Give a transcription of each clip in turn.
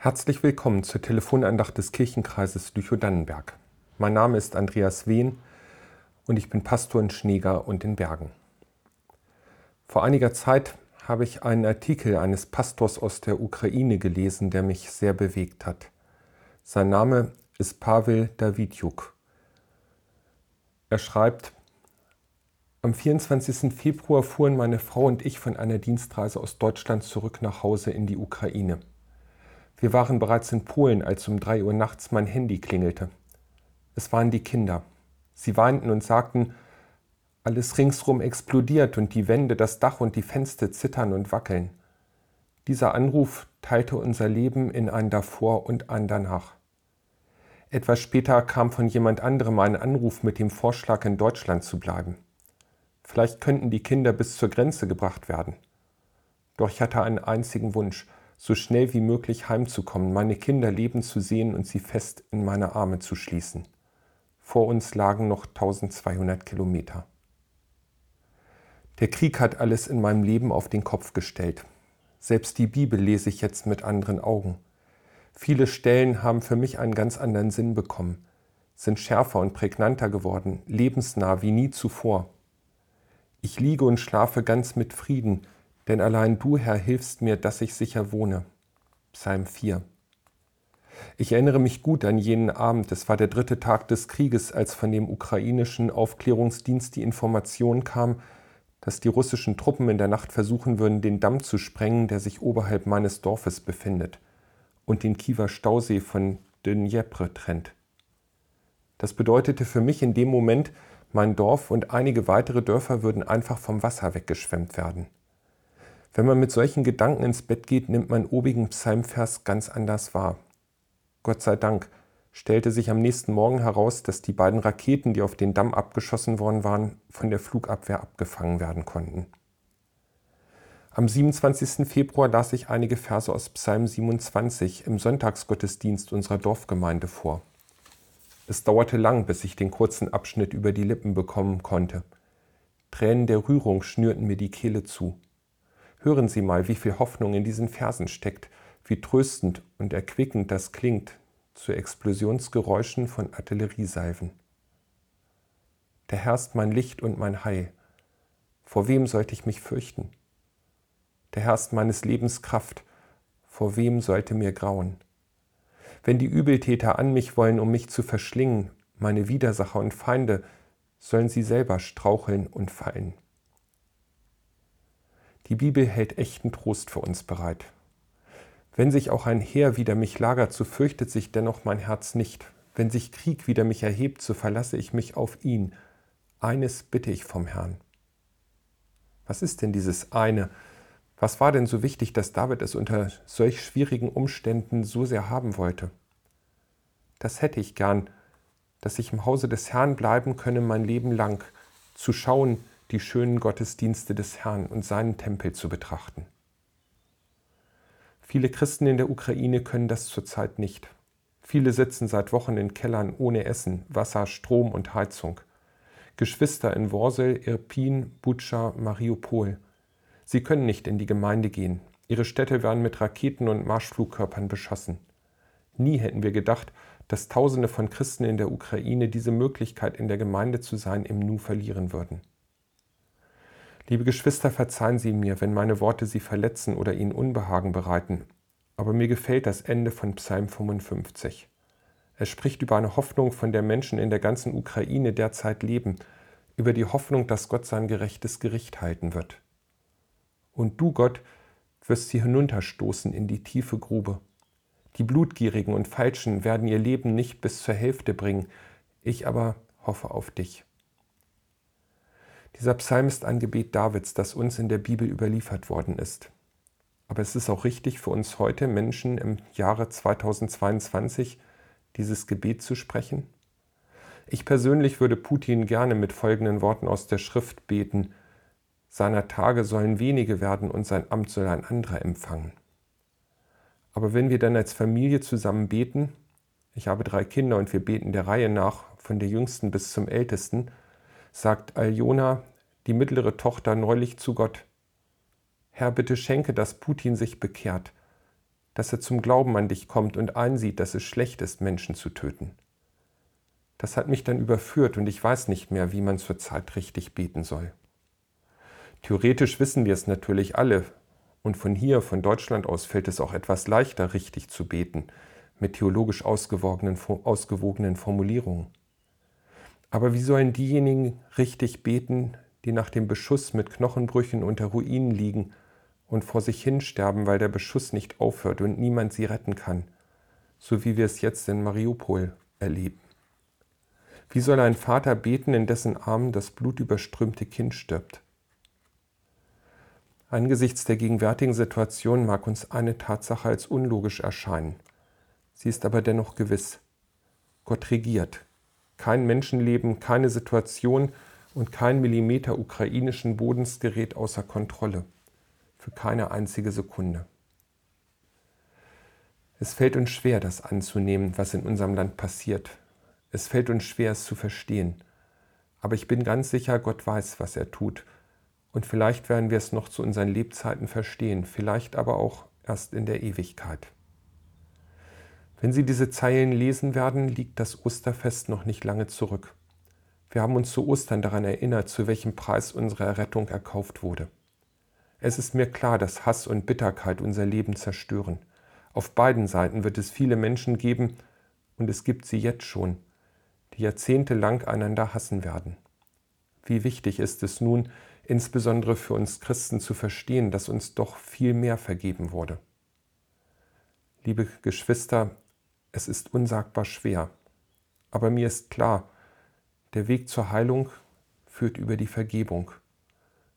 Herzlich willkommen zur Telefonandacht des Kirchenkreises Lüchow-Dannenberg. Mein Name ist Andreas Wehn und ich bin Pastor in Schneeger und in Bergen. Vor einiger Zeit habe ich einen Artikel eines Pastors aus der Ukraine gelesen, der mich sehr bewegt hat. Sein Name ist Pavel Davidjuk. Er schreibt, am 24. Februar fuhren meine Frau und ich von einer Dienstreise aus Deutschland zurück nach Hause in die Ukraine. Wir waren bereits in Polen, als um drei Uhr nachts mein Handy klingelte. Es waren die Kinder. Sie weinten und sagten, alles ringsrum explodiert und die Wände, das Dach und die Fenster zittern und wackeln. Dieser Anruf teilte unser Leben in ein davor und ein danach. Etwas später kam von jemand anderem ein Anruf mit dem Vorschlag, in Deutschland zu bleiben. Vielleicht könnten die Kinder bis zur Grenze gebracht werden. Doch ich hatte einen einzigen Wunsch, so schnell wie möglich heimzukommen, meine Kinder leben zu sehen und sie fest in meine Arme zu schließen. Vor uns lagen noch 1200 Kilometer. Der Krieg hat alles in meinem Leben auf den Kopf gestellt. Selbst die Bibel lese ich jetzt mit anderen Augen. Viele Stellen haben für mich einen ganz anderen Sinn bekommen, sind schärfer und prägnanter geworden, lebensnah wie nie zuvor. Ich liege und schlafe ganz mit Frieden, denn allein du, Herr, hilfst mir, dass ich sicher wohne. Psalm 4. Ich erinnere mich gut an jenen Abend, es war der dritte Tag des Krieges, als von dem ukrainischen Aufklärungsdienst die Information kam, dass die russischen Truppen in der Nacht versuchen würden, den Damm zu sprengen, der sich oberhalb meines Dorfes befindet und den Kiewer Stausee von Dnjepr trennt. Das bedeutete für mich in dem Moment, mein Dorf und einige weitere Dörfer würden einfach vom Wasser weggeschwemmt werden. Wenn man mit solchen Gedanken ins Bett geht, nimmt man obigen Psalmvers ganz anders wahr. Gott sei Dank stellte sich am nächsten Morgen heraus, dass die beiden Raketen, die auf den Damm abgeschossen worden waren, von der Flugabwehr abgefangen werden konnten. Am 27. Februar las ich einige Verse aus Psalm 27 im Sonntagsgottesdienst unserer Dorfgemeinde vor. Es dauerte lang, bis ich den kurzen Abschnitt über die Lippen bekommen konnte. Tränen der Rührung schnürten mir die Kehle zu. Hören Sie mal, wie viel Hoffnung in diesen Versen steckt, wie tröstend und erquickend das klingt zu Explosionsgeräuschen von Artilleriesalven. Der Herr ist mein Licht und mein Heil. Vor wem sollte ich mich fürchten? Der Herr ist meines Lebens Kraft. Vor wem sollte mir grauen? Wenn die Übeltäter an mich wollen, um mich zu verschlingen, meine Widersacher und Feinde, sollen sie selber straucheln und fallen. Die Bibel hält echten Trost für uns bereit. Wenn sich auch ein Heer wider mich lagert, so fürchtet sich dennoch mein Herz nicht. Wenn sich Krieg wider mich erhebt, so verlasse ich mich auf ihn. Eines bitte ich vom Herrn. Was ist denn dieses eine? Was war denn so wichtig, dass David es unter solch schwierigen Umständen so sehr haben wollte? Das hätte ich gern, dass ich im Hause des Herrn bleiben könne mein Leben lang, zu schauen, die schönen Gottesdienste des Herrn und seinen Tempel zu betrachten. Viele Christen in der Ukraine können das zurzeit nicht. Viele sitzen seit Wochen in Kellern ohne Essen, Wasser, Strom und Heizung. Geschwister in Worsel, Irpin, Butscha, Mariupol. Sie können nicht in die Gemeinde gehen. Ihre Städte werden mit Raketen und Marschflugkörpern beschossen. Nie hätten wir gedacht, dass Tausende von Christen in der Ukraine diese Möglichkeit in der Gemeinde zu sein im Nu verlieren würden. Liebe Geschwister, verzeihen Sie mir, wenn meine Worte Sie verletzen oder Ihnen Unbehagen bereiten, aber mir gefällt das Ende von Psalm 55. Er spricht über eine Hoffnung, von der Menschen in der ganzen Ukraine derzeit leben, über die Hoffnung, dass Gott sein gerechtes Gericht halten wird. Und du, Gott, wirst sie hinunterstoßen in die tiefe Grube. Die Blutgierigen und Falschen werden ihr Leben nicht bis zur Hälfte bringen, ich aber hoffe auf dich. Dieser Psalm ist ein Gebet Davids, das uns in der Bibel überliefert worden ist. Aber es ist auch richtig für uns heute Menschen im Jahre 2022 dieses Gebet zu sprechen. Ich persönlich würde Putin gerne mit folgenden Worten aus der Schrift beten. Seiner Tage sollen wenige werden und sein Amt soll ein anderer empfangen. Aber wenn wir dann als Familie zusammen beten, ich habe drei Kinder und wir beten der Reihe nach, von der jüngsten bis zum ältesten, sagt Aljona, die mittlere Tochter, neulich zu Gott, Herr, bitte schenke, dass Putin sich bekehrt, dass er zum Glauben an dich kommt und einsieht, dass es schlecht ist, Menschen zu töten. Das hat mich dann überführt und ich weiß nicht mehr, wie man zurzeit richtig beten soll. Theoretisch wissen wir es natürlich alle und von hier, von Deutschland aus, fällt es auch etwas leichter, richtig zu beten, mit theologisch ausgewogenen Formulierungen. Aber wie sollen diejenigen richtig beten, die nach dem Beschuss mit Knochenbrüchen unter Ruinen liegen und vor sich hinsterben, weil der Beschuss nicht aufhört und niemand sie retten kann, so wie wir es jetzt in Mariupol erleben. Wie soll ein Vater beten, in dessen Armen das blutüberströmte Kind stirbt? Angesichts der gegenwärtigen Situation mag uns eine Tatsache als unlogisch erscheinen. Sie ist aber dennoch gewiss. Gott regiert. Kein Menschenleben, keine Situation und kein Millimeter ukrainischen Bodens gerät außer Kontrolle für keine einzige Sekunde. Es fällt uns schwer, das anzunehmen, was in unserem Land passiert. Es fällt uns schwer, es zu verstehen. Aber ich bin ganz sicher, Gott weiß, was er tut. Und vielleicht werden wir es noch zu unseren Lebzeiten verstehen, vielleicht aber auch erst in der Ewigkeit. Wenn Sie diese Zeilen lesen werden, liegt das Osterfest noch nicht lange zurück. Wir haben uns zu Ostern daran erinnert, zu welchem Preis unsere Errettung erkauft wurde. Es ist mir klar, dass Hass und Bitterkeit unser Leben zerstören. Auf beiden Seiten wird es viele Menschen geben, und es gibt sie jetzt schon, die jahrzehntelang einander hassen werden. Wie wichtig ist es nun, insbesondere für uns Christen zu verstehen, dass uns doch viel mehr vergeben wurde. Liebe Geschwister, es ist unsagbar schwer, aber mir ist klar, der Weg zur Heilung führt über die Vergebung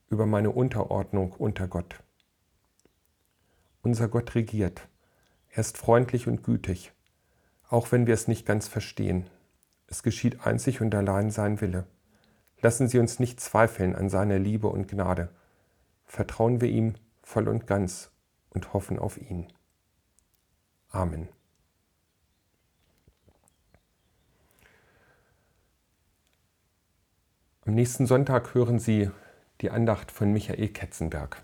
über meine Unterordnung unter Gott. Unser Gott regiert. Er ist freundlich und gütig, auch wenn wir es nicht ganz verstehen. Es geschieht einzig und allein sein Wille. Lassen Sie uns nicht zweifeln an seiner Liebe und Gnade. Vertrauen wir ihm voll und ganz und hoffen auf ihn. Amen. Am nächsten Sonntag hören Sie die Andacht von Michael Ketzenberg.